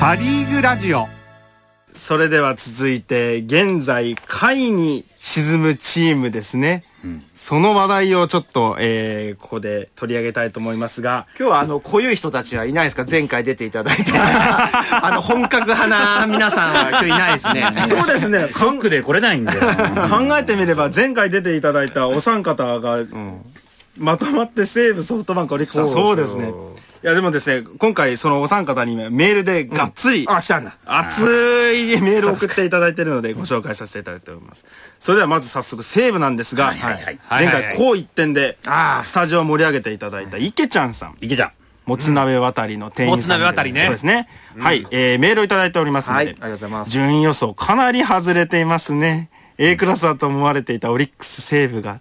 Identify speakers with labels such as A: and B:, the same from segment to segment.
A: パ・リーグラジオ。
B: それでは続いて現在下位に沈むチームですね、その話題をちょっと、えー、ここで取り上げたいと思いますが。
C: 今日はあの濃ゆい人たちはいないですか？前回出ていただいて。あの本格派な皆さんは今日いないですね。
B: そうですね。
D: ショックで来れないんだよ
B: 考えてみれば前回出ていただいたお三方が、まとまって西武ソフトバンクオリックスそうですねいやでもですね今回そのお三方にメールでがっつり、
C: あ来たんだ。
B: 熱いメールを送っていただいているのでご紹介させていただいております。それではまず早速西武なんですが、
D: はいはい
B: 前回こう一点で
C: あー。
B: スタジオを盛り上げていただいた池ちゃんさん。
D: 池ちゃん。
B: もつ鍋渡りの店員さんで
E: もつ鍋渡りね。
B: そうですね、はい、えーメールをいただいておりますので、
C: はい。ありがとうございます。
B: 順位予想かなり外れていますね。A クラスだと思われていたオリックス西武が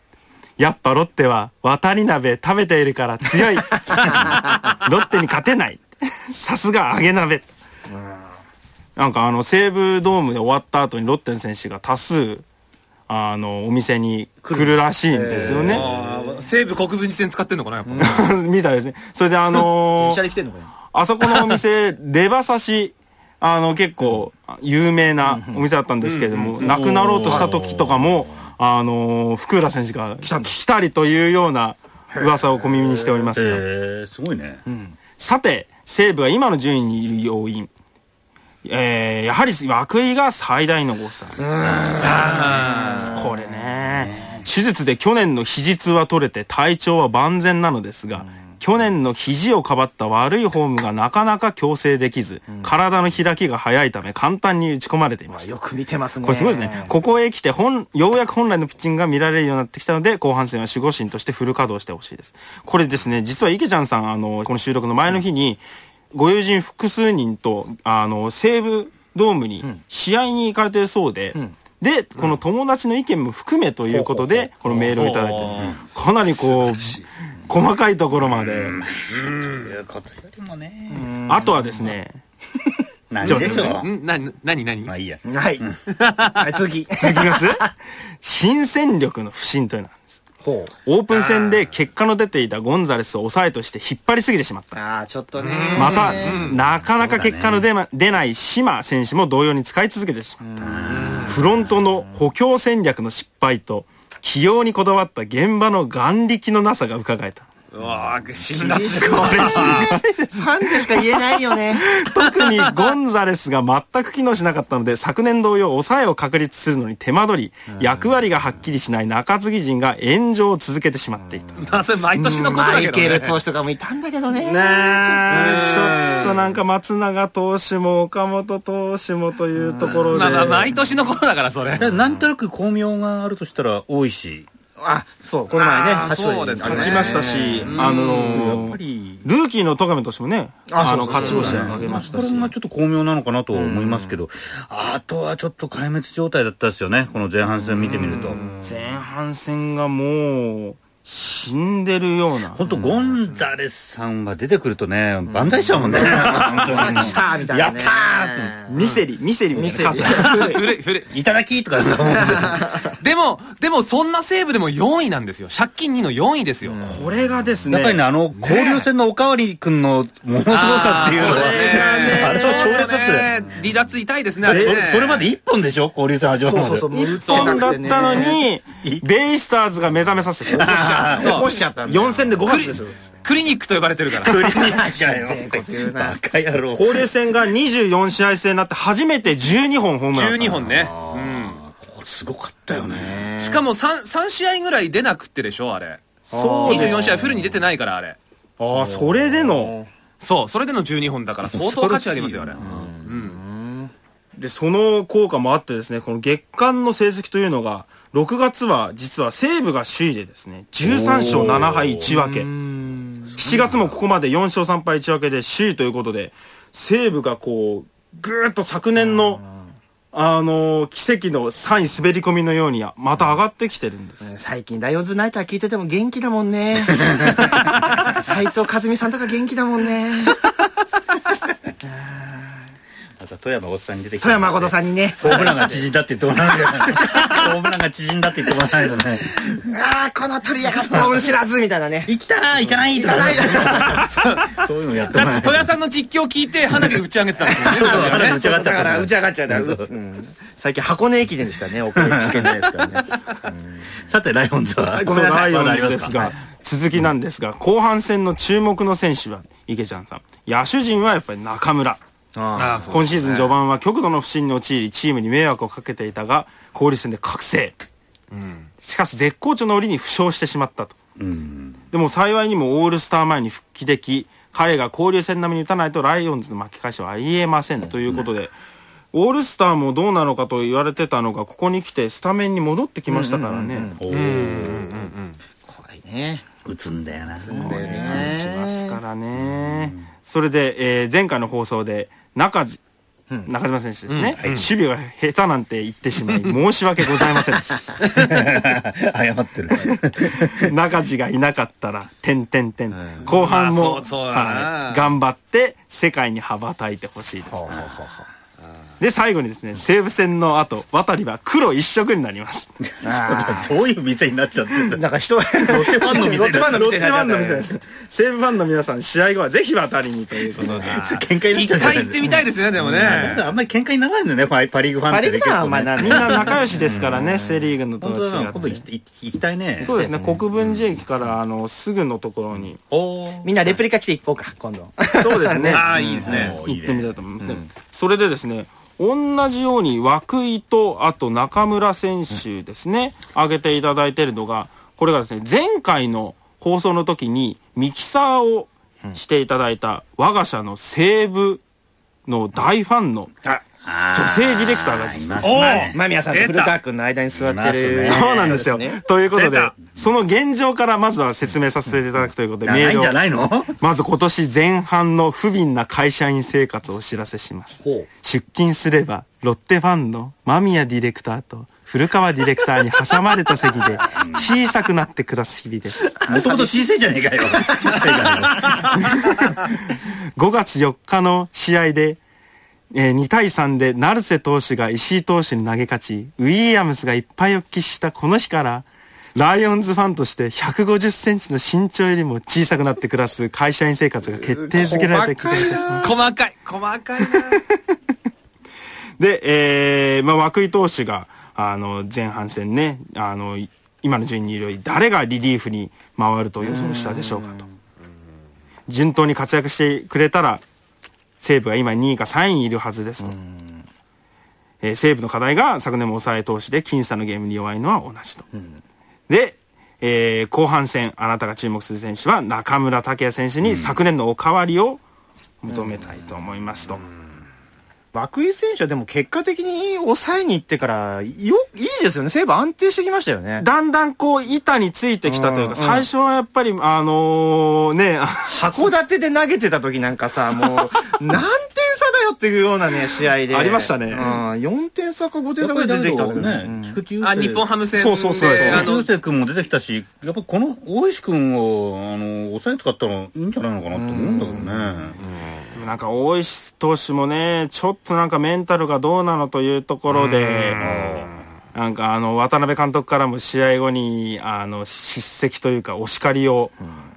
B: やっぱロッテは渡り鍋食べているから強い。ロッテに勝てない。さすが揚げ鍋。なんかあの西武ドームで終わった後にロッテの選手が多数あのお店に来るらしいんですよね、
E: 西武国分寺線使ってんのかなやっぱ。
B: みたいですね。それであのーあそこのお店、レバ刺し、あの、結構、有名なお店だったんですけれども、亡くなろうとした時とかも、あの、福浦選手が来たりというような噂を小耳にしておりますが。
D: えー、すごいね、
B: さて、西武が今の順位にいる要因。えー、やはり涌井が最大の誤差。これね、手術で去年の肘痛は取れて体調は万全なのですが、去年の肘をかばった悪いフォームがなかなか矯正できず、体の開きが早いため簡単に打ち込まれていました。
C: よく見てますね。
B: これすごいですね。ここへ来て本、ようやく本来のピッチングが見られるようになってきたので、後半戦は守護神としてフル稼働してほしいです。これですね、実は池ちゃんさん、あの、この収録の前の日に、ご友人複数人と、あの、西武ドームに試合に行かれてるそうで、で、この友達の意見も含めということで、このメールをいただいて、かなりこう、細かいところまで、
D: ということよりもね
B: あとはですね、
D: 何でしょ
E: ん。な何何？
D: まあいいや。
C: はい。はい。続き
B: 続きます？新戦力の不振というのなんです。
C: ほう。
B: オープン戦で結果の出ていたゴンザレスを抑えとして引っ張りすぎてしまった。
C: ああちょっとね。
B: また、なかなか結果の出,、ま、出ない島選手も同様に使い続けてしまった。フロントの補強戦略の失敗と、起用にこだわった現場の眼力のなさが伺えた。
E: うわー辛辣です
C: ファンでしか言えないよね。
B: 特にゴンザレスが全く機能しなかったので、昨年同様抑えを確立するのに手間取り、役割がはっきりしない中継ぎ陣が炎上を続けてしまっていた。
E: まあそれ毎年のこと
C: マイ
E: だけどね。
C: ケル投手とかもいたんだけどね。
B: ねえ。ちょっと。なんか松永投手も岡本投手もというところで、
E: まあまあ毎年のことだからそれ。
D: なんとなく巧妙があるとしたら多いし
C: あそうこの前ね勝
E: そうですね。
B: 勝ちましたし、あの
D: やっぱり。
B: ルーキーの戸上投手もね、あの勝ち星を挙げましたし。
D: これ。がちょっと巧妙なのかなと思いますけど。あとはちょっと壊滅状態だったですよねこの前半戦見てみると。
B: 前半戦がもう死んでるような。
D: 本当ゴンザレスさんは出てくるとね万歳しちゃうもんね。
C: 来たみたいなね。
D: やったーって。
B: ミセリ、ミセリみたいな。
C: ミセ
B: 傘
C: リ
E: 古い
D: ただきとかで
E: もでもそんな西武でも4位なんですよ。借金2の4位ですよ。
B: これがですね、
D: やっぱりね、あの、交流戦のおかわり君のものすごさっていうのは、
E: あれがね。
D: あれは強烈だった
E: 離脱痛いですねあ
D: あれそ
E: れ
D: まで1本でしょ？交流戦始まるまで。
C: そうそうそうもう打
B: 一本だったのに、ベイスターズが目覚めさせて、起こしちゃう
E: そう
C: 起こしちゃったんだよ。
B: 4戦で5発ですよ。
E: クリニックと呼ばれてるから。
D: クリニックかよ。バカ野郎。
B: 交流戦が24試合制になって初めて12本ホームラン。
E: 12本ね。
D: これすごかったよね。
E: うん。しかも 3, 3試合ぐらい出なくってでしょあれ。
B: そうです
E: 24試合フルに出てないからあれ。
B: ああ、それでの、
E: そうそれでの12本だから相当価値ありますよあれ。
B: で、その効果もあってですね、この月間の成績というのが、6月は実は西武が首位でですね、13勝7敗1分け。7月もここまで4勝3敗1分けで首位ということで、西武がこう、ぐーっと昨年の、あのー奇跡の3位滑り込みのようにまた上がってきてるんです。
C: 最近ライオンズナイター聞いてても元気だもんね。斎藤和美さんとか元気だもんね
D: また富山おっさんに出てきた。
C: 富山誠さんにね。
D: ホームランが縮んだって言ってもらわないとね。ホームランが縮んだって言ってもらわないとね。
C: ああこの取りやがった恩知らずみたいなね。
D: 行きたー行かないと。かそういうのやってもら
E: だって戸谷さんの実況を聞いて花火打ち上げてたんですよね。
D: 打ち上がっちゃった
C: だ。から打ち上がっちゃう、うん。最近箱根駅伝でしかね送り聞けないですからね。
D: さてライオンズは？
B: そうライオ
D: まだあり
B: ンズですが、続きなんですが、後半戦の注目の選手は、池ちゃんさん。野手陣はやっぱり中村。
E: ああ
B: 今シーズン序盤は極度の不振に陥り、チームに迷惑をかけていたが、交流戦で覚醒。しかし絶好調の折に負傷してしまったと。
D: うん。
B: でも幸いにもオールスター前に復帰でき、彼が交流戦並みに打たないとライオンズの巻き返しはありえません。ということで、オールスターもどうなのかと言われてたのが、ここに来てスタメンに戻ってきましたからね。
C: 怖いね。
D: 打つんだよな。
B: しますからね。それで、えー前回の放送で中地、中島選手ですね、守備が下手なんて言ってしまい 申し訳ございませんでした。
D: 謝ってる。
B: 中地がいなかったら、点点点。後半も、はい、頑張って世界に羽ばたいてほしいです。で、最後にですね、西武戦の後、渡りは黒一色になります。
D: どういう店になっちゃってんだ
C: なんか人ロッテフ
D: ァンの店
C: ロッテファンの
B: ロッテファン
C: 店になっちゃった
B: の店です。西武ファンの皆さん、試合後はぜひ渡りにということで。
D: 喧嘩になっちゃう
E: 一回行ってみたいですねでもね。
D: あんまり喧嘩にならないんだよねパリパリーグファンってね。
C: パリーグファンはあんまりなら
B: みんな仲良しですからね、セリーグのと
D: 本当だな
B: 違って
D: 今度行き行きたいね。
B: そうですね、国分寺駅から、あの、すぐのところに、
C: みんなレプリカ来ていこうか今度。
B: そうですね。
E: ああいいですね。
B: 行ってみた
D: ね
B: いと思います、それでですね同じように涌井とあと中村選手ですね、挙げていただいているのがこれがですね前回の放送の時にミキサーをしていただいた我が社の西武の大ファンの女性ディレクターが実は
D: いますね。
C: 間宮さんと古川君の間に座ってる。
B: そうなんですよ。
C: ね
B: ということでその現状からまずは説明させていただくということで、メールを
D: じゃないの？
B: まず今年前半の不憫な会社員生活をお知らせします。出勤すれば、ロッテファンの間宮ディレクターと古川ディレクターに挟まれた席で 小さくなって暮らす日々です。
D: もともと小さいじゃねえかよ。せいか
B: 5月4日の試合で、えー2対3で成瀬投手が石井投手に投げ勝ち、ウィリアムスがいっぱいお聞きしたこの日から、ライオンズファンとして150センチの身長よりも小さくなって暮らす会社員生活が決定づけられた気がいます。
E: 細かい細かいな
B: で、えー、まあ、涌井投手が、あの、前半戦ね、あの、い今の順位にいるより誰がリリーフに回ると予想したでしょうかと。順当に活躍してくれたら、西武が今2位か3位にいるはずですと。えー西武の課題が昨年も抑え投手で僅差のゲームに弱いのは同じと。で、えー後半戦、あなたが注目する選手は中村拓也選手に昨年のおかわりを求めたいと思いますと。
C: 涌井選手はでも結果的に抑えに行ってからよいいですよね。西武安定してきましたよね。
B: だんだんこう板についてきたというか、
C: うん。
B: 最初はやっぱりあのね、
C: 函館で投げてた時なんかさもう 何点差だよっていうようなね試合で。
B: ありましたね。
C: うん、4点差か5点差ぐらい出てきた
D: ど
C: んだよね。
D: ね菊池雄星。
E: あ日本ハム戦で
B: そうそうそう
D: 菊池雄星君も出てきたしやっぱこの大石君をあの抑え使ったらいいんじゃないのかなと思うんだけどね
B: なんか大石投手もね、ちょっとなんかメンタルがどうなのというところで、なんかあの渡辺監督からも試合後にあの叱責というかお叱りを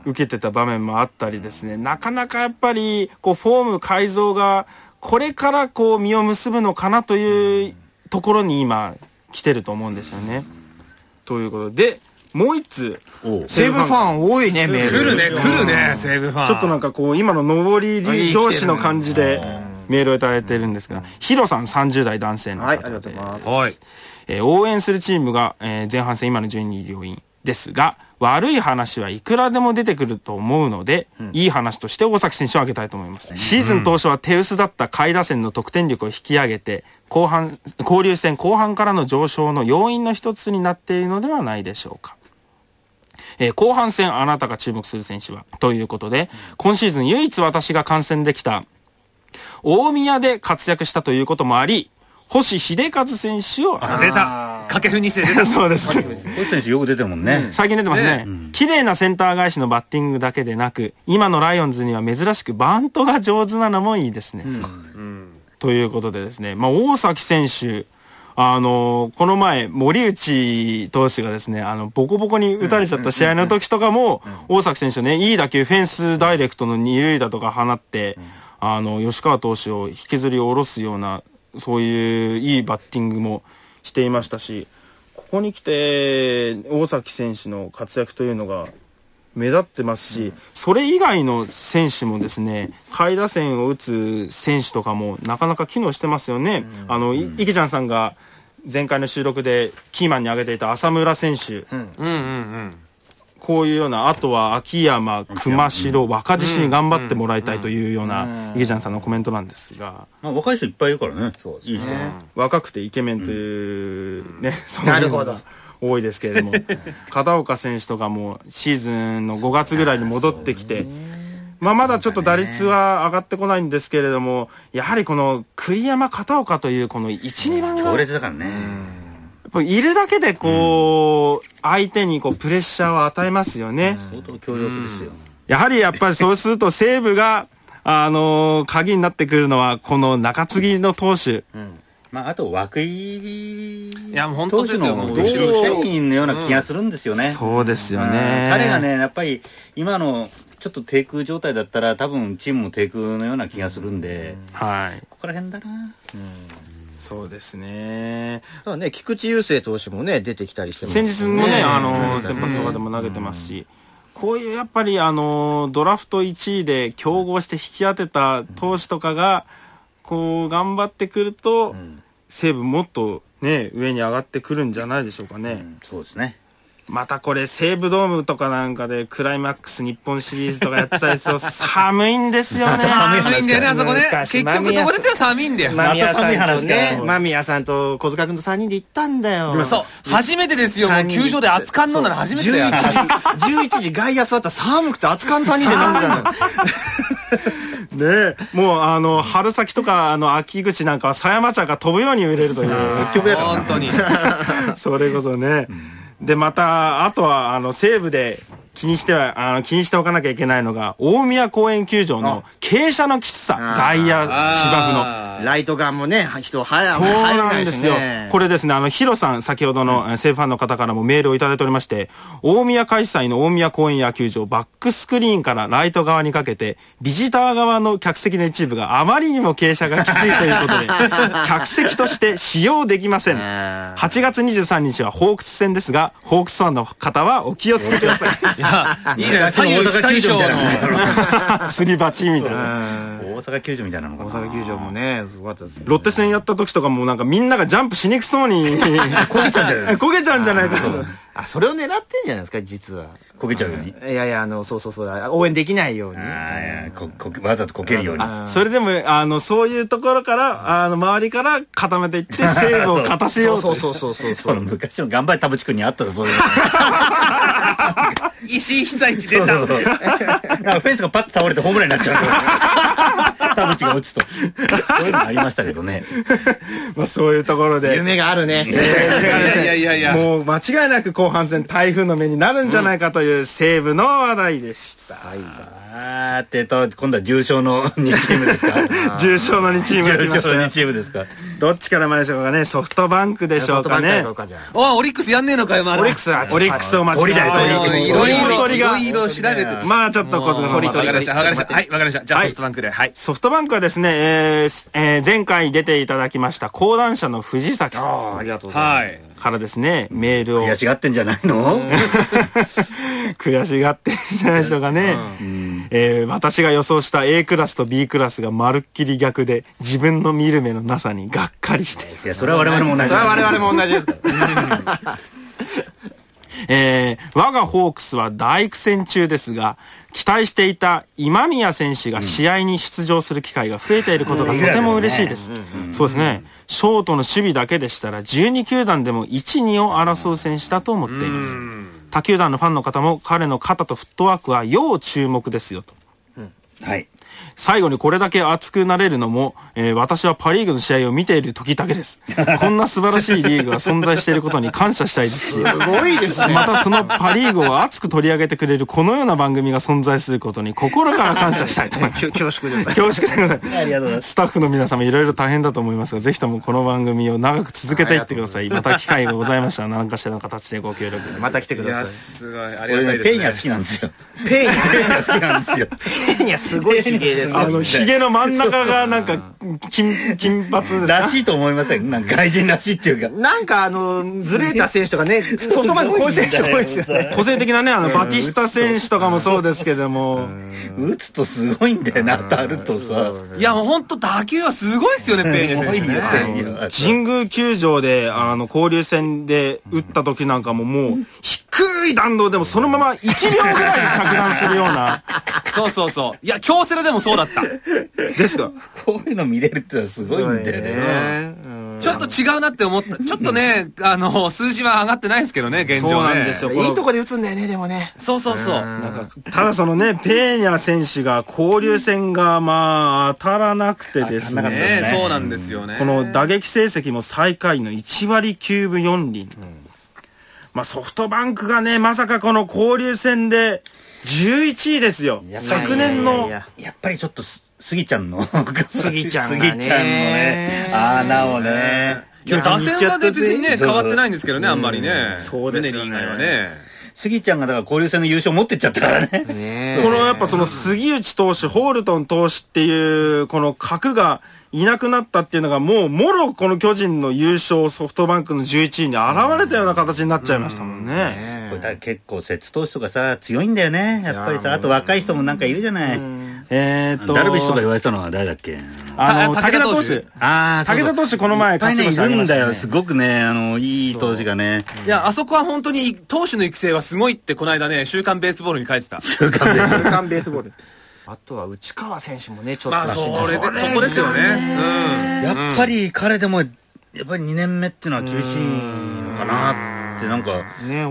B: 受けてた場面もあったりですね、なかなかやっぱりこうフォーム改造がこれからこう実を結ぶのかなというところに今来てると思うんですよね。ということで、もう一通、
C: 西武ファン多いねメール。
E: 来るね来るね西武ファン。
B: ちょっとなんかこう、今の上り上司の感じでメールをいただいてるんですが、ヒロさん30代男性の方で、
C: はいありがとうございます。
E: はい。
B: えー応援するチームが、えー前半戦今の順位要因ですが、悪い話はいくらでも出てくると思うので、いい話として大崎選手を挙げたいと思います。シーズン当初は手薄だった下位打線の得点力を引き上げて、後半、交流戦後半からの上昇の要因の一つになっているのではないでしょうか。えー後半戦あなたが注目する選手は？ということで、今シーズン唯一私が観戦できた大宮で活躍したということもあり、星秀和選手を挙げ
E: 出た。掛布2世出た。
B: そうです。
D: こういう選手よく出てるもんね。
B: 最近出てますね。綺麗なセンター返しのバッティングだけでなく、今のライオンズには珍しくバントが上手なのもいいですね。ということでですね、まあ、大崎選手、あの、この前、森内投手がですね、あの、ボコボコに打たれちゃった試合の時とかも、大崎選手ね、いい打球、フェンスダイレクトの二塁打とか放って、あの、吉川投手を引きずり下ろすような、そういういいバッティングもしていましたし、ここに来て、大崎選手の活躍というのが、目立ってますし、それ以外の選手もですね、下位打線を打つ選手とかもなかなか機能してますよね。あの、い池ちゃんさんが前回の収録でキーマンに挙げていた浅村選手。こういうような、あとは秋山、熊代、若獅子に頑張ってもらいたいというような池ちゃんさんのコメントなんですが、
D: まあ、若い人いっぱいいるからね。そういい人
B: 若くてイケメンというね、そういうのが
C: なるほど。
B: 多いですけれども。片岡選手とかもシーズンの5月ぐらいに戻ってきて、まあ、まだちょっと打率は上がってこないんですけれどもやはりこの栗山片岡というこの12番が
D: 強
B: や
D: 烈だからね。
B: っぱいるだけでこう相手にこうプレッシャーを与えますよね。
D: 相当強力ですよ。
B: やはりやっぱりそうすると西武があの鍵になってくるのはこの中継ぎの投手。
D: まああと涌井い
E: やもう本当ですよ。もう
D: 同社員のような気がするんですよね。
B: そうですよ
D: うん。
B: ね。
D: 彼がねやっぱり今のちょっと低空状態だったら多分チームも低空のような気がするんで。
B: はい。
D: ここら辺だな。
B: そうですね。
C: ただね、菊池雄星投手もね、出てきたりしてます
B: 先日もね、あの、
C: うん。
B: 先発とかでも投げてますし、こういうやっぱりあの、ドラフト1位で競合して引き当てた投手とかが、こう、頑張ってくると、西武もっとね、上に上がってくるんじゃないでしょうかね。
D: そうですね
B: またこれ西武ドームとかなんかでクライマックス日本シリーズとかやってたりすると寒いんですよね。
E: 寒いんだよね、あそこね。
C: 昔
E: 結局どこでも寒いんだよ。
C: 間宮さんと
D: また寒い話
C: ね
D: か、
C: 間宮さんと小塚君と3人で行ったんだよ。
E: そう、初めてですよ。もう球場で熱燗飲んだの初めてだよ。
C: 11時、11時外野座ったら寒くて熱燗3人で飲んでたの。
B: ねもうあの、春先とかあの、秋口なんかは狭山茶が飛ぶように売れるという。
E: 本当に。
B: それこそね。で、また、あとは、あの、西部で気にしては、あの、気にしておかなきゃいけないのが、大宮公園球場の傾斜のきつさ。
C: あ
B: 外野、芝生の。
E: あ
C: ライトガンもね、人入ら
B: そうなんですよ。こ
C: れ。
B: れですね、あの、ヒロさん、先ほどのえー西武ファンの方からもメールをいただいておりまして、大宮開催の大宮公園野球場、バックスクリーンからライト側にかけて、ビジター側の客席の一部があまりにも傾斜がきついということで、客席として使用できません。
C: あー
B: 8月23日はホークス戦ですが、ホークスファンの方はお気をつけください。
E: いや、いいじゃない、左右非対称の。
B: すり鉢みたいな。
D: 大阪球場みたいなのかな
C: 大阪球場もね、すごかったですね。
B: ロッテ戦やった時とかもなんかみんながジャンプしにくそうに焦げちゃうんじゃない 焦げちゃうんじゃないかと。
C: あ、それを狙ってんじゃないですか、実は。
D: 焦げちゃうように。
C: いやいや、あの、そうそうそう、応援できないように。
D: ああここわざとこけるように。
C: あ
B: それでも、あの、そういうところから、あの、周りから固めていって、西武を勝たせようと。
C: そうそうそうそう
D: その昔の頑張れ田淵君にあったらそういう
E: 石井被災地出た。
D: そうそうそう。なんかフェンスがパッと倒れてホームランになっちゃう田淵が打つとそ ういうのありましたけどね
B: まあ、そういうところで。
C: 夢があるね。
E: いやいやいやいや。
B: もう間違いなく後半戦台風の目になるんじゃないかという西武の話題でした。
D: あーってと今度は重賞の2チームですか？
B: 重賞の2チームが来
D: 重賞の2
B: ましたよ。
D: チームですか？
B: どっちから参りましょうかね？ソフトバンクでしょうかね？
E: おオリックスやんねえのかよ、まだ。
C: オリックスは
B: オリックスを待ちい。
E: いろいろ、いろいろ調べて。
B: まあちょっと小塚さん
E: わかりました、わかりました。
C: 鳥
E: はい、わかりました。じゃあ
B: はい
E: ソフトバンクで。はい。
B: ソフトバンクはですね、えーえー前回出ていただきました講談社の藤崎さ
C: ああ、ありがとうございます。
B: からですね、メールを。
D: 悔しがってんじゃないの？
B: 悔しがってるんじゃないでしょうかね。えー私が予想した A クラスと B クラスがまるっきり逆で、自分の見る目のなさにがっかりして。います
D: いやそれは我々も同じ。
C: それは我々も同じですから。
B: えー我がホークスは大苦戦中ですが、期待していた今宮選手が試合に出場する機会が増えていることがとても嬉しいです。そうですね。ショートの守備だけでしたら12球団でも1、2を争う選手だと思っています。他球団のファンの方も彼の肩とフットワークは要注目ですよと。
D: はい。
B: 最後にこれだけ熱くなれるのも、えー私はパリーグの試合を見ている時だけです。こんな素晴らしいリーグが存在していることに感謝したいですし、
C: すごいですね。
B: またそのパリーグを熱く取り上げてくれるこのような番組が存在することに心から感謝したいと思います。
C: 恐縮です。
B: 恐縮でございます。
D: ありがとうございます
B: スタッフの皆様いろいろ大変だと思いますが、ぜひともこの番組を長く続けていってください。また機会がございましたら何かしらの形でご協力
C: また来てくださ
E: すごいあり
D: 俺ね、
E: がたいですね
D: ペーニャ好きなんですよ。
C: い。ペイ
D: ニャ好きなんですよ。
C: ペインやすごいヒゲですよ。
B: あの、髭の真ん中がなんか、金、金髪ですか？ら
D: しいと思いませんなんか外人らしいっていうか。
C: なんかあの、ずれた選手とかね、ソフトバンクこういう選手多いですよね。
B: 個性的なね、あの、バティスタ選手とかもそうですけども、
D: 打つとすごいんだよな、当たるとさ。
E: いやもう本当打球はすごいですよねペーニャ選手
B: 神宮球場で、あの、交流戦で打った時なんかももう、低い弾道でもそのまま1秒ぐらいで着弾するような、
E: そうそうそういや京セラでもそうだった。
B: ですが、
D: こういうの見れるってのはすごいんだよね。
E: ちょっと違うなって思った。ちょっとねあの数字は上がってないですけどね現状ね。
B: そうなんですよ。
C: いいとこで打つんだよね、でもね。
E: そうそうそう。
B: ただそのね、ペーニャ選手が交流戦がまあ当たらなくてですね、
E: ねそうなんですよね。
B: この打撃成績も最下位の1割9分4厘。まあソフトバンクがね、まさかこの交流戦で11位ですよ。昨年の。
C: いや
D: っぱりちょっとす、スギちゃんの。
C: スギちゃんがね。
D: スギちゃんのね、穴をね。
E: 打線はね別にね変わってないんですけどねあんまりね。
B: そうですよね。
E: 以外はね。
D: スギちゃんがだから交流戦の優勝持ってっちゃったからね。
C: ね
B: このやっぱその杉内投手、ホールトン投手っていう、この核がいなくなったっていうのが、もう、もろこの巨人の優勝、ソフトバンクの11位に現れたような形になっちゃいましたもんね。
D: これだ結構、節投手とかさ、強いんだよね。やっぱりさ、あと若い人もなんかいるじゃない。
B: えーっと、
D: ダルビッシュとか言われたのは誰だっけ？
B: あの、
E: た
B: 武田投
E: 手
B: 手。
D: ああ、
B: 武田投手この前勝ちました
D: るんだよ。
B: ね
D: すごくね、あの、いい投手がね。
E: いやあそこは本当に投手の育成はすごいってこの間ね週刊ベースボールに書いてた
C: 週刊ベースボール。あとは内川選手もね、ちょっと。
E: まあそれでそこですよね
D: やっぱり彼でも、やっぱり2年目っていうのは厳しいのかなって、なんか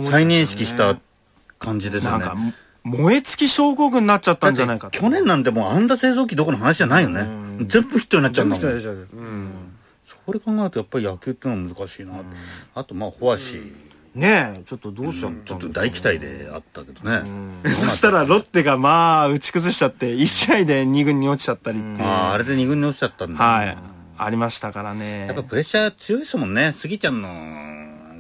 D: 再認識した感じですよね。
B: なんか、燃え尽き症候群になっちゃったんじゃないかと。
D: 去年なんてもう安打製造機どころの話じゃないよね。全部ヒットになっちゃうんだもん。それ考えるとやっぱり野球っていうのは難しいな。あとまあ、フォアシー。
C: ねえ、ちょっとどうしちゃった
D: ちょっと大期待であったけどね。
B: そしたらロッテがまあ、打ち崩しちゃって、1試合で2軍に落ちちゃったりっていう。
D: ああ、あれで2軍に落ちちゃったんだ。
B: はい。ありましたからね。
D: やっぱプレッシャー強いですもんね。スギちゃんの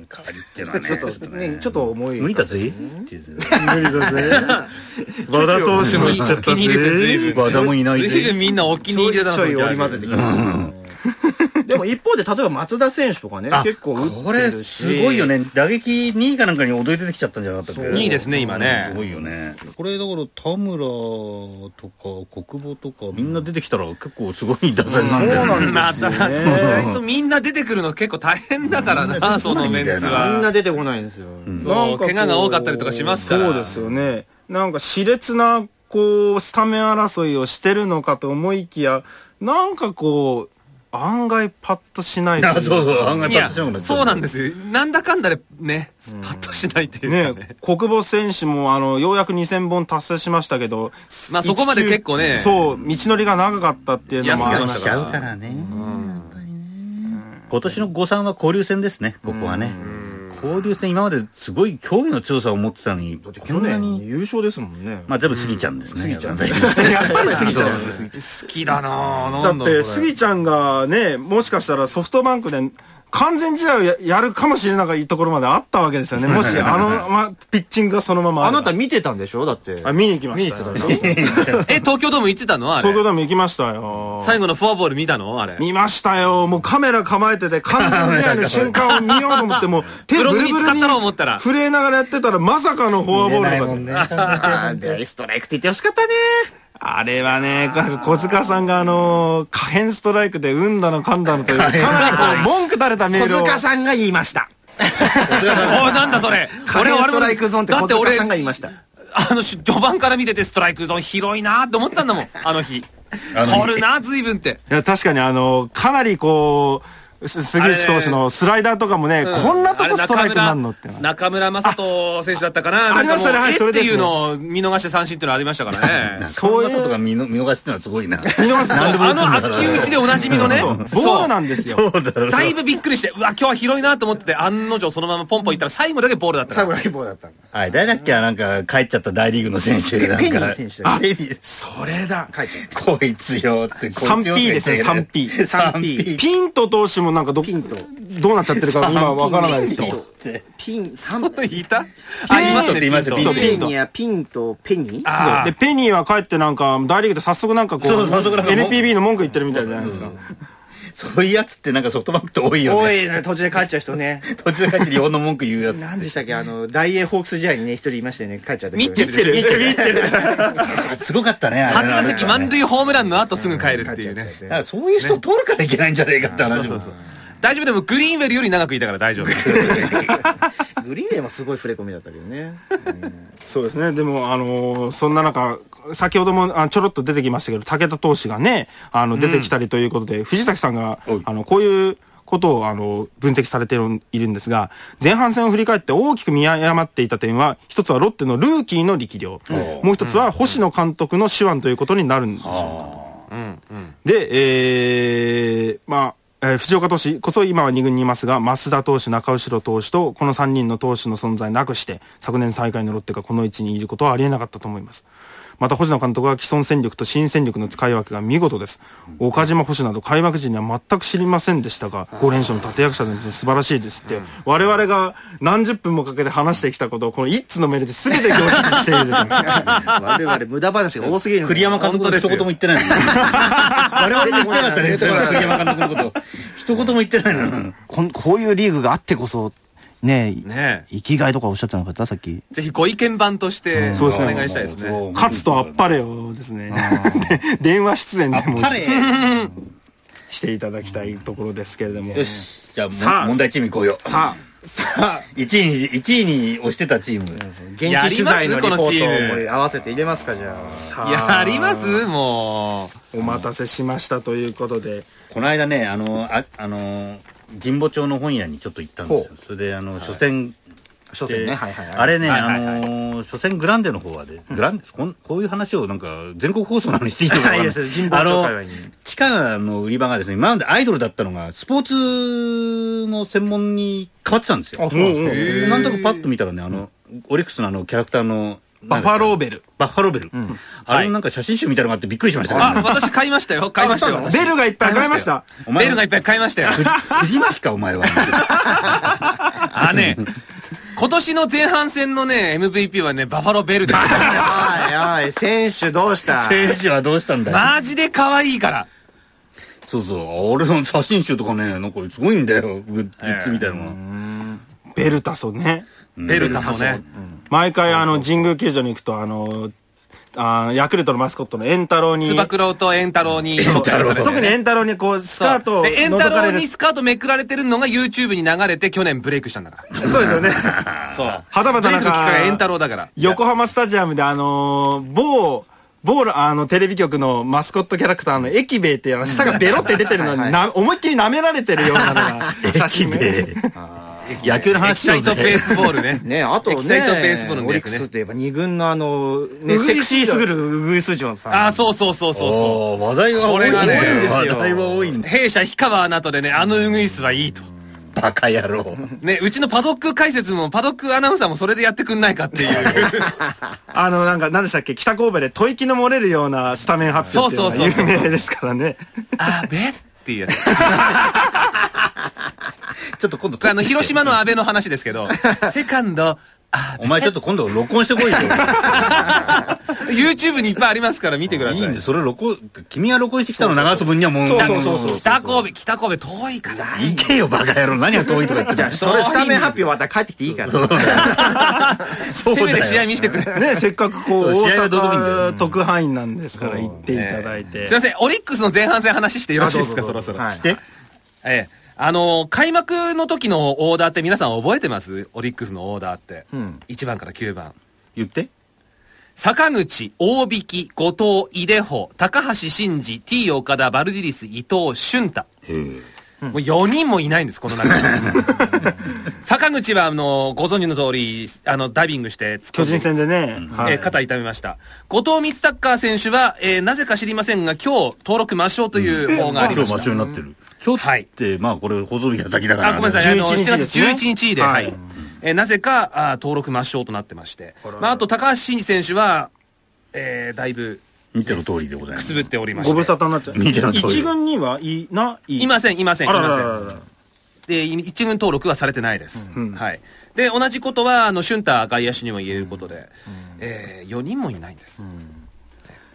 D: 代わりっていうのはね。
C: ちょっとね、ちょっと重い。
D: 無理だぜっていう。
B: 無理だぜ。和田投手も言っちゃったぜ。
E: 分
D: 和田もいないぜ
E: 随分みんなお気に入りだな
C: ちょいり交ぜてきた。でも一方で、例えば松田選手とかね、
D: あ
C: 結構打ってるし。
D: これすごいよね打撃2位かなんかに踊り出てきちゃったんじゃなかったっけ
E: ？2位ですね今ね
D: すごいよねこれだから田村とか国保とかみんな出てきたら結構すごい打線なんだよね
E: また、意外とみんな出てくるの結構大変だからな、そのメンツ
C: みん
E: は。
C: な出てこないんですよ。
E: そう、怪我が多かったりとかしますから。
B: そうですよね。なんか熾烈な、こう、スタメン争いをしてるのかと思いきや、なんかこう、案外パッとしないとい
D: あそうそう案外パッとしなくなっ、ちゃ
E: そうなんですよ。なんだかんだでね、パッとしないっていうかね。
B: ね。、国母選手もあのようやく2000本達成しましたけど、
E: まあそこまで結構ね。
B: そう道のりが長かったっていうのもありまし
D: しちゃうからね、やっぱりね。今年の誤算は交流戦ですねここはね交流戦今まですごい競技の強さを持ってたのにこ
C: 去年
D: んなに
C: 優勝ですもんね。
D: まあ全部スギちゃんですね。スギちゃん。
B: やっぱり。スギちゃん。
E: 好きだなぁ。
B: だって
E: なんだろうそれ。
B: スギちゃんがねもしかしたらソフトバンクで完全試合をや やるかもしれないところまであったわけですよね もしあの、ま、ピッチングがそのまま
C: あなた
B: 見
C: 見てたんでしょ？だって。
B: あ見に行きま
C: 見に
B: したよ
C: 行ってたでしょ
E: え、東京ドーム行ってたの？あれ
B: 東。京ドーム行きましたよ
E: 最後のフォアボール見たの？あれ。
B: 見ましたよ。もうカメラ構えてて、完全試合の瞬間を見ようと思って、もう手
E: ブログ
B: ブルブルに
E: に使ったろう思ったら。
B: 震えながらやってたら、まさかのフォアボールとかで。
D: ね
C: あーストライクって言ってほしかったね。
B: あれはね、小塚さんがあの、可変ストライクでうんだのかんだのという、かなりこう、文句垂れたメー
C: 小
B: ルを。
C: 塚さんが言いました。
E: おい、なんだそれ。
C: 可変ストライクゾーンって
E: だって俺
C: 小塚さん、が言いました。
E: あの、し序盤から見ててストライクゾーン広いなって思ってたんだもん、あの日。取るな、随分って。
B: いや、確かにあの、かなりこう、す杉内投手のスライダーとかもね、こんなとこストライクになるのって。
E: 中村正人選手だったかな。
B: あありましたねはい
E: なんかもうえっていう
B: それですね
E: のを見逃して三振っていうのありましたからね。
D: そういうことが見の見逃しってのはすごいな。
B: 見逃す
E: あの悪球打ちでおなじみのね。
B: ボールなんですよ。
D: そうだろ。
E: だいぶびっくりして、うわ、今日は広いなと思ってて、案の定そのままポンポンいったら最後だけボールだった。
C: 最後だけボールだったんだ
D: はい、誰だっけなんか帰っちゃった大リーグの選手。なんか。
B: それだ。
D: こいつよって。こいつよって
B: 3P ですよ 3P
D: 3P。
B: ピント投手もなんかど、
C: ピント
B: どうなっちゃってるか今わからないです
C: ピン
B: よ。
C: トピン3
E: いた？あ、いますね、
D: いますよ
E: ピント
B: そう
C: ペニーやピンとペニー？
E: あ
B: で、ペニーは帰ってなんか、大リーグで早速なんかこう、
D: そう早速なんか
B: NPB の文句言ってるみたいじゃないですか。
D: そういうやつってなんかソフトバンクって多いよね。
C: 多いね途中で帰っちゃう人ね
D: 途中で帰って日本の文句言うやつ。
C: 何でしたっけ？あの大英ホークス時代にね一人いましたよね帰っちゃった人
E: ミッチェル
B: ミッチェル、ミッチェル。
D: あ すごかったね。
E: 初打席満塁ホームランの後すぐ帰るっていうね。
D: だからそういう人通るからいけないんじゃないかって話も。
E: 大丈夫でもグリーンウェルより長くいたから大丈夫。
C: グリーンウェイもすごい触れ込みだったけどね
B: そうですね。でも、あのーそんな中、先ほどもあちょろっと出てきましたけど、武田投手がね、あの、出てきたりということで、藤崎さんがあの、こういうことを、あの、分析されているんですが、前半戦を振り返って大きく見誤っていた点は、一つはロッテのルーキーの力量、もう一つは星野監督の手腕ということになるんでしょうか。で、えー、まあ、えー藤岡投手こそ今は2軍にいますが、増田投手、中後ろ投手と、この3人の投手の存在なくして、昨年最下位のロッテがこの位置にいることはありえなかったと思います。また星野監督は既存戦力と新戦力の使い分けが見事です。岡島星など開幕時には全く知りませんでしたが、5連勝の立役者で素晴らしいですって、我々が何十分もかけて話してきたことを、この一通のメールで全て凝縮している。
C: 我々無駄話が多すぎる
D: 栗山監督の一言も言ってないの。我々に言ってなかったね、栗山監督のこと。一言も言ってないの。
C: こんこういうリーグがあってこそね
E: ね
C: 生きがいとかおっしゃってなかったさっき。
E: ぜひご意見番として、
B: そうですね
E: お願いしたいですね。
B: 勝つとあっぱれよですね。で 電話出演でも していただきたいところですけれども。
D: よし、じゃあも
B: さあ。
D: 問題チーム行こうよ。
B: さあ、さあ、
D: 1位に、一位に押してたチーム。
C: 現地取材のリポートを合わせて入れますかじゃあ。
B: さあ。
E: やります？もう。
B: お待たせしましたということで。
D: この間ね、あの、ああの、神保町の本屋にちょっと行ったんですよ。
C: ほ。
D: それで、あの、初戦、
C: 初戦ね。はいはいはい。
D: あれね、あのー、初戦グランデの方はで、グランデ、こんこういう話をなんか、全国放送なのにしていいのかな。い
C: です町界隈に、
D: 地下の売り場がですね、今までアイドルだったのが、スポーツの専門に変わってたんですよ。
C: そうなんですか。
D: でなんとなくパッと見たらね、あの、オリックスのあの、キャラクターの、
B: バファローベル。
D: バッファローベル。あれのなんか写真集みたいなのがあってびっくりしました
E: あ、私買いましたよ。買いましたよ。私
B: ベルがいっぱい買いました。
D: お前
E: ベルがいっぱい買いましたよ。
D: 藤巻か、お前は。
E: あね、今年の前半戦のね、MVP はね、バファローベルです。
C: おいおい選手どうした？
D: 選手はどうしたんだよ。
E: マジで可愛いから。
D: そうそう。俺の写真集とかね、なんかすごいんだよ。グッグッズみたいなのが。
B: ベルタソね。
E: ベルタソね。
B: 毎回あの、神宮球場に行くと、あの、あヤクルトのマスコットのエンタロウに。
E: つば九郎とエンタロウに。
B: そう
D: 太郎
B: 特にエンタロウにこう、スカートを
E: で、エンタロウ
B: 覗かれる
E: にスカートめくられてるのが YouTube に流れて去年ブレイクしたんだから。
B: そうですよね。
E: そう。
B: はたまたなんか
E: だから。
B: 横浜スタジアムであのー某、某あのテレビ局のマスコットキャラクターの駅兵衛っていうのは舌がベロって出てるのにな思いっきり舐められてるようなのが写真
D: で野球の
E: エ
D: 話
E: キサイトペースボールね。
C: ねあとね
E: エキサイトペースボールの
C: オリックスって言えば二軍のあのねセクシーすぎるウグイスジョンさん
E: ああ、そうそうそうそうそ
D: おー話題は多い
E: これがね
D: 多いんです
C: よ
D: 話題は多いん
E: う。
D: だ。
E: 弊社氷川アナとでね、あのウグイスはいいと。
D: バカ野郎。
E: ね、うちのパドック解説も、パドックアナウンサーもそれでやってくんないかっていう。
B: あのなんか何でしたっけ？北神戸で吐息の漏れるようなスタメン発表っていうのが有名ですからね
E: あべっていうやつ。
D: ちょっと今度
E: あの、広島の安倍の話ですけど、セカンド、あ
D: お前ちょっと今度録音してこいよ。
E: YouTube にいっぱいありますから見てください。
D: いいんで、それ録音、君が録音してきたの流す分にはもう。
B: そうそうそうそう
E: 北神戸、北神戸遠いから。
D: 行けよ、バカ野郎。何が遠いとか言ってんの
C: それスタメン発表終わったら帰ってきていいから
D: そう
E: せめて試合見せてくれ。
B: ねせっかくこう大阪特派員なんですから行っていただいて
E: すいません、オリックスの前半戦話してよろしいですか、そろそろ。
C: はい
D: して。
E: ええ。あのー開幕の時のオーダーって皆さん覚えてます？オリックスのオーダーって。
C: ん
E: 1番から9番。
D: 言って。
E: 坂口、大引、後藤、井出穂、高橋真司、T 岡田、バルディリス、伊藤、俊太。もう4人もいないんです、この中に。坂口は、あの、ご存知の通り、あの、ダイビングして、
B: 巨人戦でね、はい
E: えー肩痛めました。後藤光孝選手は、えーなぜか知りませんが、今日、登録抹消という方があり
D: 今日抹
E: ました。
D: 消になってる。今日って、まあこれ放送日が先だから、
E: あ、ごめんなさい。あの、
B: 11
E: 7
B: 日
E: 月
B: ですね
E: 11日で、
B: は
E: はいい。えーなぜか、あ登録抹消となってまして。まあ、あと、高橋真司選手は、えーだいぶ、
D: 見ての通りでございます
E: くす。ぶっておりまして。
B: ご無沙汰になっちゃう。
D: 見ての通り
B: 一軍にはいな？い
E: いません、いません、い
B: あらら
E: ません。で、い一軍登録はされてないです。
B: うん
E: はい。で、同じことは、あの、俊太外野手にも言えることで、えー、4人もいないんです。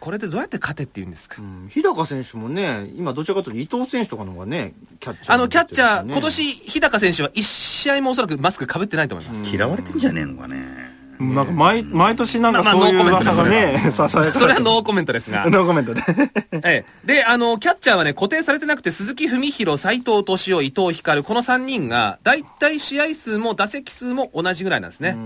E: これでどうやって勝てって言うんですか、
C: うん日高選手もね、今どちらかというと伊藤選手とかの方がね、キャッチャー
E: あの、キャッチャー、今
C: ね
E: 年、日高選手は1試合もおそらくマスクかぶってないと思います。
D: 嫌われてんじゃねえのかね。
B: なんか毎毎年なんか
E: まあ
B: そういう
E: ノーコメント
B: 噂がね、ささやかれてる
E: それはノーコメントですが。
B: ノーコメントで。
E: ええ。で、あの、キャッチャーはね、固定されてなくて、鈴木文弘、斎藤敏夫、伊藤光、この3人が、大体試合数も打席数も同じぐらいなんですね。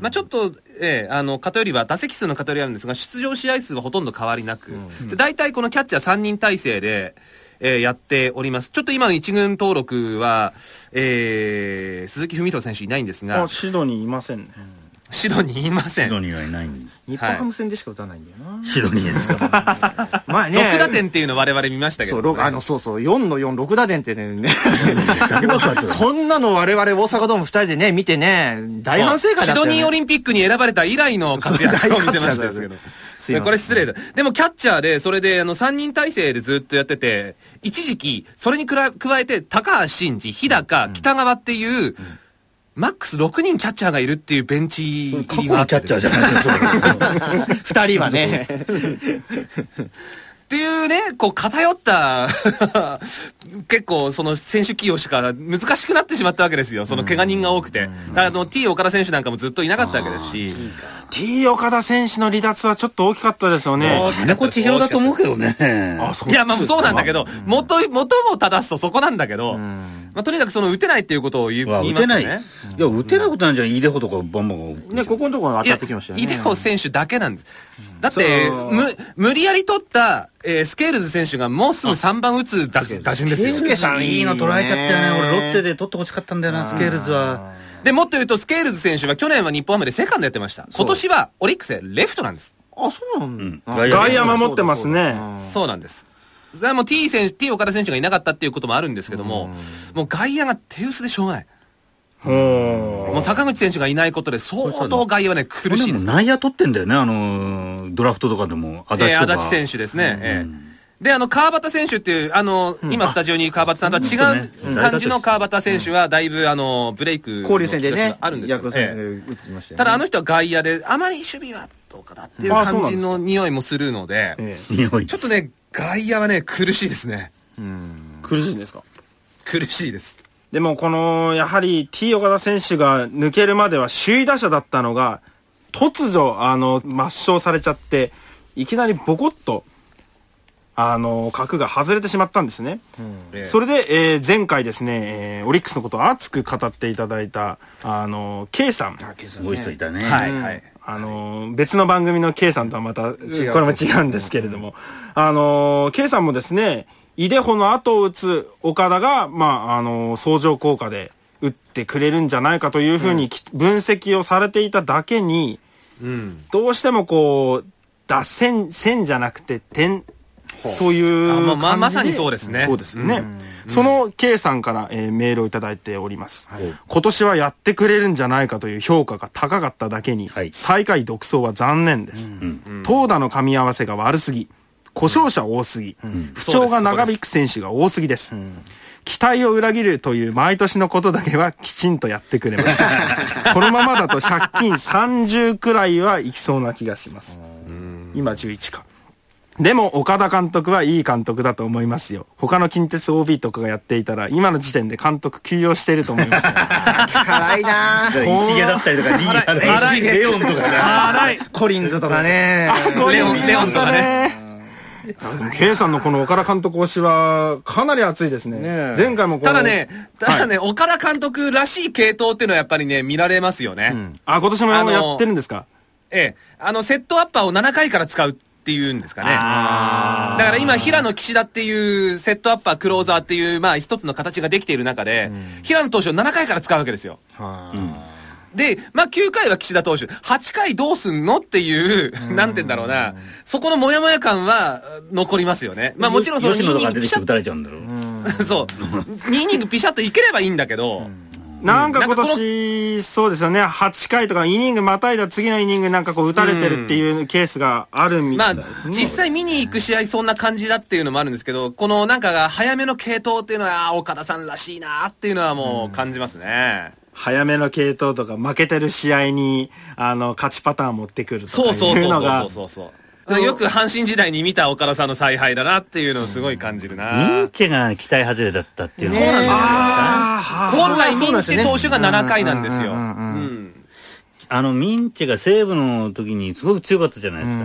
E: まあちょっと、ええ、あの、偏りは、打席数の偏りあるんですが、出場試合数はほとんど変わりなく、で大体このキャッチャー3人体制で、えーやっております。ちょっと今の一軍登録は、えー、鈴木文弘選手いないんですが
B: あ、、シドニーいませんね。
E: シドニーいません。
D: シドニーはいないん
C: 日本ハム戦でしか打たないんだよな。
D: シドニーですか。
C: まあね。
E: 6打点っていうの我々見ましたけ
C: そう、あの、そうそう、4の4、6打点ってね、そんなの我々大阪ドーム2人でね、見てね、大反省会だ。
E: シドニーオリンピックに選ばれた以来の活躍を見せましたけど。これ失礼だ。でもキャッチャーで、それで、あの、3人体制でずっとやってて、一時期、それにくら加えて、高橋真司、日高、北川っていう、マックス6人キャッチャーがいるっていうベンチ入りがあって
D: のキャッチャーじゃないですか。
C: 2 人はね。
E: っていうね、こう偏った、結構その選手起用しか難しくなってしまったわけですよ。その怪我人が多くて。あの、T 岡田選手なんかもずっといなかったわけですし。
B: T 岡田選手の離脱はちょっと大きかったですよね。
D: 金子千尋だと思うけどね。
B: あ、そう
E: いや、まあそうなんだけど、元、元も正すとそこなんだけど、まあとにかくその打てないっていうことを言う
D: わ
E: 言い
D: 打てない。
E: ますよね。
D: いや、打てないことなんじゃん。イ・デホとかバンバンが。
C: ね、ここのところ当たってきましたよね。
E: イ・デホ選手だけなんです。だって、む、無理やり取った、えースケールズ選手がもうすぐ3番打つ打打順ですよ。
C: スケさん
D: いいの捉えちゃったよね。俺、ロッテで取ってほしかったんだよな、スケールズは。
E: で、もっと言うと、スケールズ選手は去年は日本ハムでセカンドやってました。今年はオリックスでレフトなんです。
C: あ、そうなんだ。
D: うん
B: 外野守ってますね。
E: そうなんです。それはもう T 選手、T 岡田選手がいなかったっていうこともあるんですけども、もう外野が手薄でしょうがない。
B: お
E: もう坂口選手がいないことで相当外野はね、苦しいです。
D: 内野取ってんだよね、あのー、ドラフトとかでも。足立
E: えー。足立選手ですね。えーで、あの、川端選手っていう、あの、今スタジオに川端さんとは違う
D: うん
E: 感じの川端選手は、だいぶ、あの、ブレイクの
C: 交流戦でね
E: あるんですよ
C: ヤクルト戦で
E: え。えただ、あの人は外野で、あまり守備はどうかなっていう感じの匂いもするので、ちょっとね、外野はね、苦しいですね。
B: え苦しいんですか？
E: 苦しいです。
B: でもこのやはり T 岡田選手が抜けるまでは首位打者だったのが突如あの抹消されちゃっていきなりボコッとあの角が外れてしまったんですね、
E: ええ
B: それで、えー前回ですね、えーオリックスのことを熱く語っていただいたあの K さん
D: すごい人いたね。
E: はい、はい。
B: あの別の番組の K さんとはまたこれも違うんですけれども。あの K さんもですねイデホの後を打つ岡田がまああの相乗効果で打ってくれるんじゃないかというふうにき分析をされていただけに
E: うん。
B: どうしてもこう打線線じゃなくて点という
E: あまあまあ
B: 感じで
E: まさにそうですね。
B: そうですよね、その K さんから、えーメールをいただいております、今年はやってくれるんじゃないかという評価が高かっただけに、
D: はい。
B: 最下位独走は残念です、投打の噛み合わせが悪すぎ故障者多すぎ、不調が長引く選手が多すぎです、期待を裏切るという毎年のことだけはきちんとやってくれます。このままだと借金30くらいはいきそうな気がします。今11かでも岡田監督はいい監督だと思いますよ。他の近鉄 OB とかがやっていたら今の時点で監督休養していると思いますね。
C: 辛いな。
D: だから石毛だったりとか、リーあの
E: 辛い。
D: 石毛レオンとかね。
E: 辛い。
C: コリンズとかね。
E: レオンレオンとかね。
B: あでも K さんのこの岡田監督推しはかなり熱いですね。
C: ねえ。
B: 前回も
E: ただね、ただね、岡田監督らしい系統っていうのはやっぱりね、見られますよね。
B: あ今年も
E: あの
B: やってるんですか？
E: ええ。あの、セットアッパーを7回から使うっていうんですかね。だから今、平野岸田っていうセットアッパー、クローザーっていう、まあ一つの形ができている中で、平野投手を7回から使うわけですよ。で、まあ9回は岸田投手、8回どうすんのっていう、なんて言うんだろうな、そこのモヤモヤ感は残りますよね。まあもちろんその2
D: 吉野と
E: イニングピシャ
D: か出てきて打たれちゃうんだろう。
E: ッ そう。2イニングピシャッといければいいんだけど、
B: なん
E: なんかこの
B: 年、そうですよね、8回とかイニングまたいだ次のイニングなんかこう打たれてるっていうケースがあるみ
E: まあ
B: たいですね。、
E: 実際見に行く試合そんな感じだっていうのもあるんですけど、このなんかが早めの継投っていうのは、岡田さんらしいなっていうのはもう感じますね。
B: 早めの系統とか負けてる試合に、あの、勝ちパターン持ってくるとかいうのが
E: そう、そうそう。よく阪神時代に見た岡田さんの采配だなっていうのをすごい感じる
D: ミン
E: な。
D: チェが期待外れだったっていうの
E: そうなんですよ本来ミンチェ投手が7回なんですよ。
D: あの、ミンチェが西武の時にすごく強かったじゃないですか。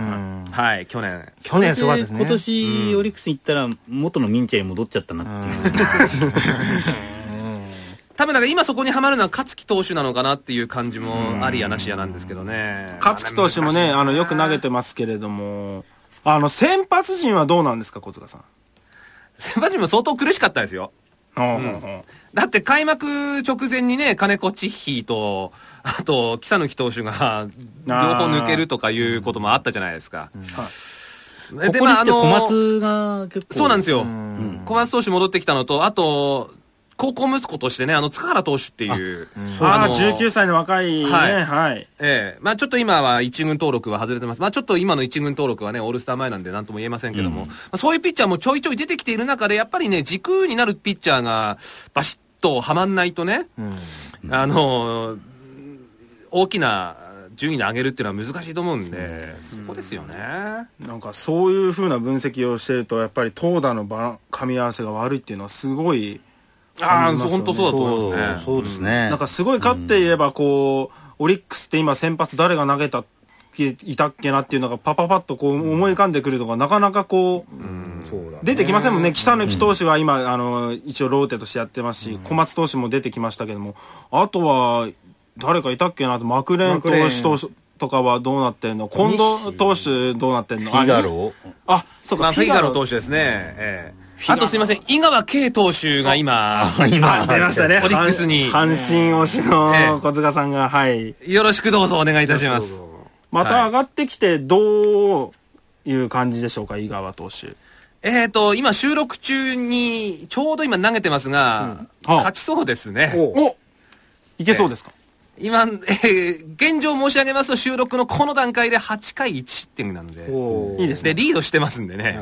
E: はい、去年。
C: 去年すごかったですね
D: 今年、オリックス行ったら元のミンチェに戻っちゃったなっていう。
E: 多分だから今そこにはまるのは勝木投手なのかなっていう感じもありやなしやなんですけどね。
B: 勝木投手もね、あの、よく投げてますけれども、あの、先発陣はどうなんですか、小塚さん？
E: 先発陣も相当苦しかったですよ。
B: うん
E: だって開幕直前にね、金子チッヒーと、あと、木佐木投手が、両方抜けるとかいうこともあったじゃないですか。
D: ここに来て小松が結構。
E: そうなんですよ。
D: ん
E: 小松投手戻ってきたのと、あと、高校息子としてね、あの、塚原投手っていう。
B: ああ、
E: の
B: 19歳の若いね、は。
E: はいいええまあちょっと今は一軍登録は外れてます。まあちょっと今の一軍登録はね、オールスター前なんで何とも言えませんけども、まあそういうピッチャーもちょいちょい出てきている中で、やっぱりね、軸になるピッチャーがバシッとはまんないとね、あの、大きな順位で上げるっていうのは難しいと思うんで、そこですよね。
B: なんかそういうふうな分析をしてると、やっぱり投打のバ噛み合わせが悪いっていうのはすごい、
E: ああ、本当そうだと思いますね。
D: そうですね。
B: なんかすごい勝っていれば、こう、オリックスって今先発誰が投げたいたっけなっていうのがパパパッとこう思い浮かんでくるとか、なかなかこう、出てきませんもんね。北貫投手は今、あの、一応ローテとしてやってますし、小松投手も出てきましたけども、あとは、誰かいたっけなと、マクレーン投手投手とかはどうなってんの？近藤投手どうなってんの？あ、そうか、
E: まあ、フィガロ。投手ですね。ええあとすいません、井川圭投手が今、
D: 今
B: 出ましたね。
E: オリックスに
B: 阪神推し
E: え
B: の
E: え
B: 小塚さんが、はい。
E: よろしくどうぞお願いいたします。
B: また上がってきて、どういう感じでしょうか、井川投手。
E: えっ、と、今収録中に、ちょうど今投げてますが、
B: あ
E: 勝ちそうですね。
B: おいけそうですか？
E: 今、えー現状申し上げますと収録のこの段階で8回1失点なので、
B: いいですね。
E: で、リードしてますんでね。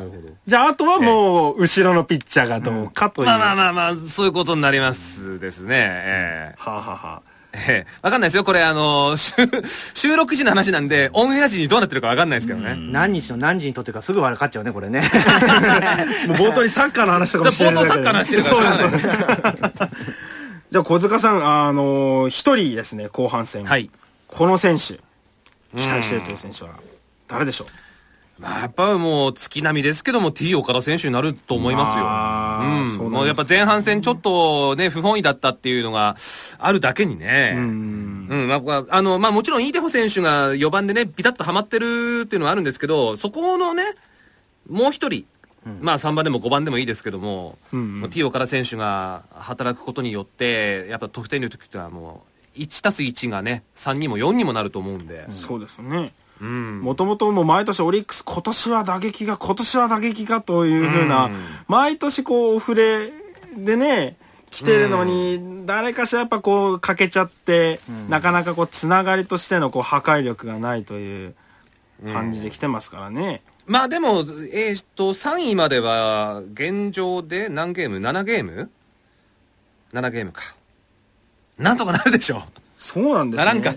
B: じゃあ、あとはもう、後ろのピッチャーがどうかという。
E: まあまあ
B: は
E: まあまあ、そういうことになりますですね。え
B: あ、はあはあ、
E: えええわかんないですよ。これあの、収収録時の話なんで、オンエア時にどうなってるかわかんないですけどね。
C: 何日の何時にとってるかすぐ分かっちゃうねこれね
B: もう冒頭にサッカーの話とかもしてる
E: 冒頭サッカーの話してるから
B: そうですそうですじゃあ小塚さんあの一人ですね後半戦、
E: はい。
B: この選手期待してるという選手は誰でしょう？
E: まあ、やっぱりもう月並みですけども T 岡田選手になると思いますよ。
B: あー
E: うん。
B: そう
E: もうやっぱ前半戦ちょっとね、不本意だったっていうのがあるだけにね。
B: うん
E: うん、まあ、あの、まあもちろんイーデホ選手が4番でね、ビタッとハマってるっていうのはあるんですけど、そこのね、もう一人、まあ3番でも5番でもいいですけども、
B: うんうん。
E: T 岡田選手が働くことによって、やっぱ得点力っていうのはもう、1たす1がね、3にも4にもなると思うんで。
B: そうですよね。
E: うん。
B: もともともう毎年オリックス今年は打撃が今年は打撃がというふうな、
E: うん。
B: 毎年こう触れでね来てるのに、誰かしらやっぱこう欠けちゃって、なかなかこうつながりとしてのこう破壊力がないという感じで来てますからね、
E: まあでも、えーっと、3位までは、現状で何ゲーム ?7 ゲーム ?7 ゲームか。なんとかなるでしょ
B: そうなん
E: う。
B: ですね
E: ならんか。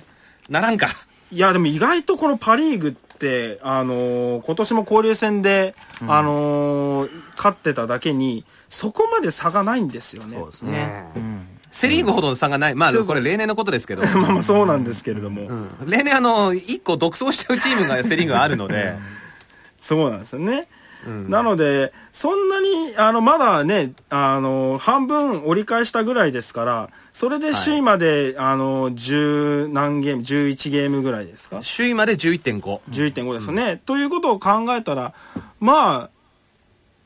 E: ならんか。
B: いやでも意外とこのパ・リーグって、あのー今年も交流戦で、あのー勝ってただけにそこまで差がないんですよね。
C: そうですねうん
E: セリーグほどの差がない。まあ、これ例年のことですけど。
B: まあまあそうなんですけれども、
E: うん例年あの、1個独走してるチームがセリーグがあるので、
B: そうなんですよね。なので、そんなに、あの、まだね、あの、半分折り返したぐらいですから、それで首位まで、あの、10何ゲーム、11ゲームぐらいですか？
E: 首位まで11.5。
B: 11.5ですよね、ということを考えたら、まあ、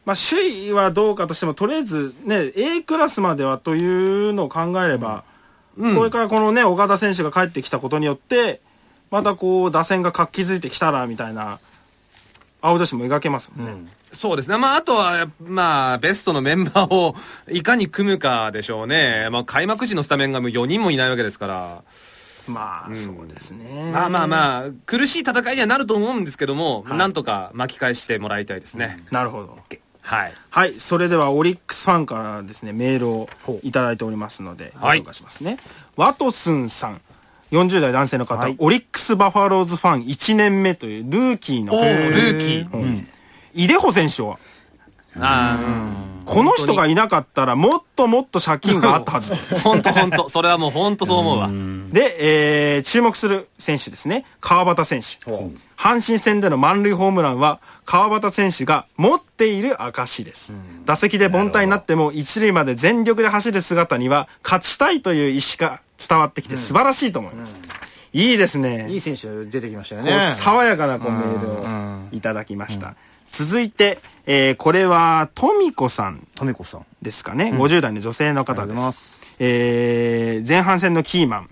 B: まあ、首位はどうかとしても、とりあえずね、A クラスまではというのを考えれば、
E: うん。
B: これからこのね、岡田選手が帰ってきたことによって、またこう、打線が活気づいてきたら、みたいな、青女子も描けますもんね。
E: そうですね。まあ、あとは、まあ、ベストのメンバーをいかに組むかでしょうね。まあ、開幕時のスタメンがもう4人もいないわけですから。
B: まあ、そうですね。
E: まあまあまあ、苦しい戦いにはなると思うんですけども、なんとか巻き返してもらいたいですね。
B: なるほど。
E: はい。
B: はい、それではオリックスファンからですね、メールをいただいておりますので、ご
E: はい
B: 紹介しますね。ワトスンさん。40代男性の方、オリックスバファローズファン1年目というルーキーの
E: ルーキー。
B: うんイデホ選手は、
E: あ
B: この人がいなかったらもっともっと借金があったはず。
E: あ、ほんとほんと。それはもうほんとそう思うわ。
B: で、えー注目する選手ですね。川端選手。阪神戦での満塁ホームランは、川端選手が持っている証です。打席で凡退になっても一塁まで全力で走る姿には、勝ちたいという意志が伝わってきて素晴らしいと思います。いいですね。
C: いい選手出てきましたよ
B: こ
C: ね
B: う爽やかなこうメールをいただきました。続いて、えーこれは、とみこさん
C: とめこさん
B: ですかね、50代の女性の方で
C: す。
B: えー前半戦のキーマン、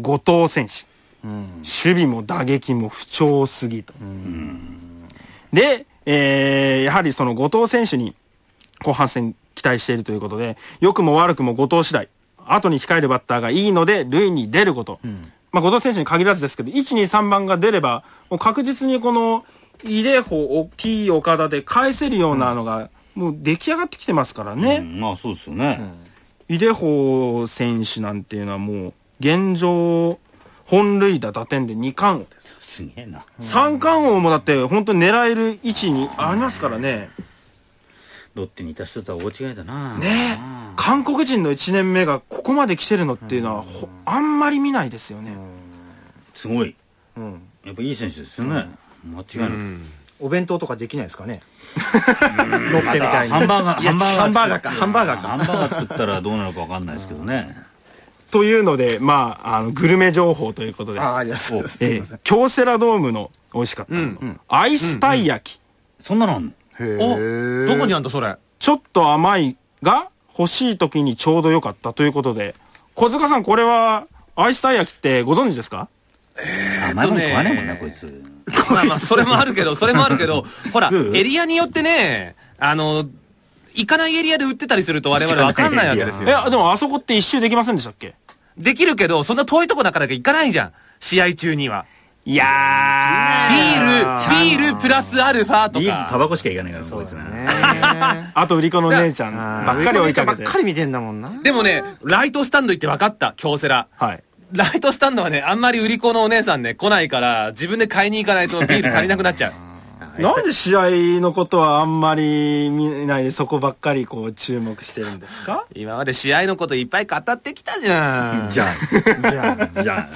B: 後藤選手。守備も打撃も不調すぎと。で、えーやはりその後藤選手に後半戦期待しているということで、良くも悪くも後藤次第、後に控えるバッターがいいので、塁に出ること。まあ、後藤選手に限らずですけど、1、2、3番が出れば、もう確実にこの、イレホ、T 岡田で返せるようなのが、もう出来上がってきてますからね。
D: うんまあそうですよね。
B: イデホ選手なんていうのはもう、現状、本塁打打点で2冠王です。
D: すげえな。
B: 三冠王もだって本当に狙える位置にありますからね。
D: ロッテにいた人とは大違いだな。
B: ねえ。韓国人の1年目がここまで来てるのっていうのは、ほあんまり見ないですよね。
D: すごい。
C: うん。
D: やっぱいい選手ですよね。間違いない。
C: お弁当とかできないですかね。乗ってみたいに。
D: ハンバーガー、ハンバーガー
C: ハンバーガーか。ハンバーガーか。
D: ハンバーガー作ったらどうなるかわかんないですけどね。
B: というので、まあ、あの、グルメ情報ということで、
C: あありがとうございます
B: 京セラドームの美味しかったアイスたい焼き。
D: そんなのあんの？
C: へ
E: おどこにあんだそれ？
B: ちょっと甘いが欲しい時にちょうど良かったということで、小塚さん、これは、アイスたい焼きってご存知ですか？
D: 甘いもの食わねえもんな、こいつ。
E: まあまあ、それもあるけど、それもあるけど、ほら、
D: うん
E: エリアによってね、あの、行かないエリアで売ってたりすると我々わかんないわけです
B: え、
E: よ。
B: でもあそこって一周できませんでしたっけ？
E: できるけど、そんな遠いとこだから行かないじゃん。試合中には。
B: いや
E: ビール、ビールプラスアルファと
D: ビールとタ
E: か。
D: バコしかいかないから、こいつな。
B: あと売り子の姉ちゃんばっかり追いかけて
C: ばっ。かり見てんだもんな
E: でもね、ライトスタンド行って分かった、京セラ。
B: はい。
E: ライトスタンドはね、あんまり売り子のお姉さんね、来ないから、自分で買いに行かないとビール足りなくなっちゃう。
B: なんで試合のことはあんまり見ないでそこばっかりこう注目してるんですか？
E: 今まで試合のこといっぱい語ってきたじゃん。
D: じゃ
C: じゃあ
D: あ、じゃ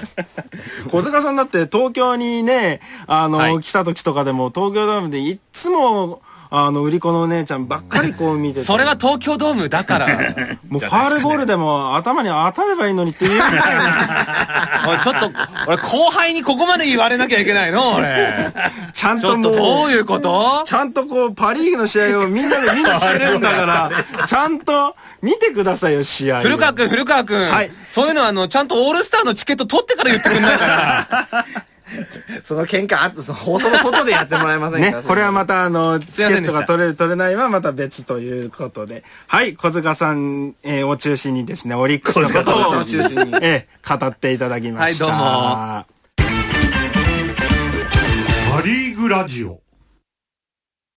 B: 小塚さんだって東京にね、あの、
E: はい。
B: 来た時とかでも東京ドームでいっつも、あの、売り子のお姉ちゃんばっかりこう見てて。
E: それは東京ドームだから。
B: もうファールボールでも頭に当たればいいのにっていうみたいな。
E: おい、ちょっと、俺後輩にここまで言われなきゃいけないの俺。
B: ちゃんともう。
E: とどういうこと？
B: ちゃんとこう、パリーグの試合をみんなで見に来てるんだから、ちゃんと見てくださいよ、試合を。
E: 古川くん、古川くん。
B: はい
E: そういうのは、あの、ちゃんとオールスターのチケット取ってから言ってくんないから。
C: その喧嘩あとその放送の外でやってもらえませんか？
B: ね、これはまたあの、チケットが取れる取れないはまた別ということで。はい、小塚さん、えーを中心にですね、オリックスのこと
C: を中心に。
B: えー語っていただきました。
E: はいどうも。
A: パ・リーグラジオ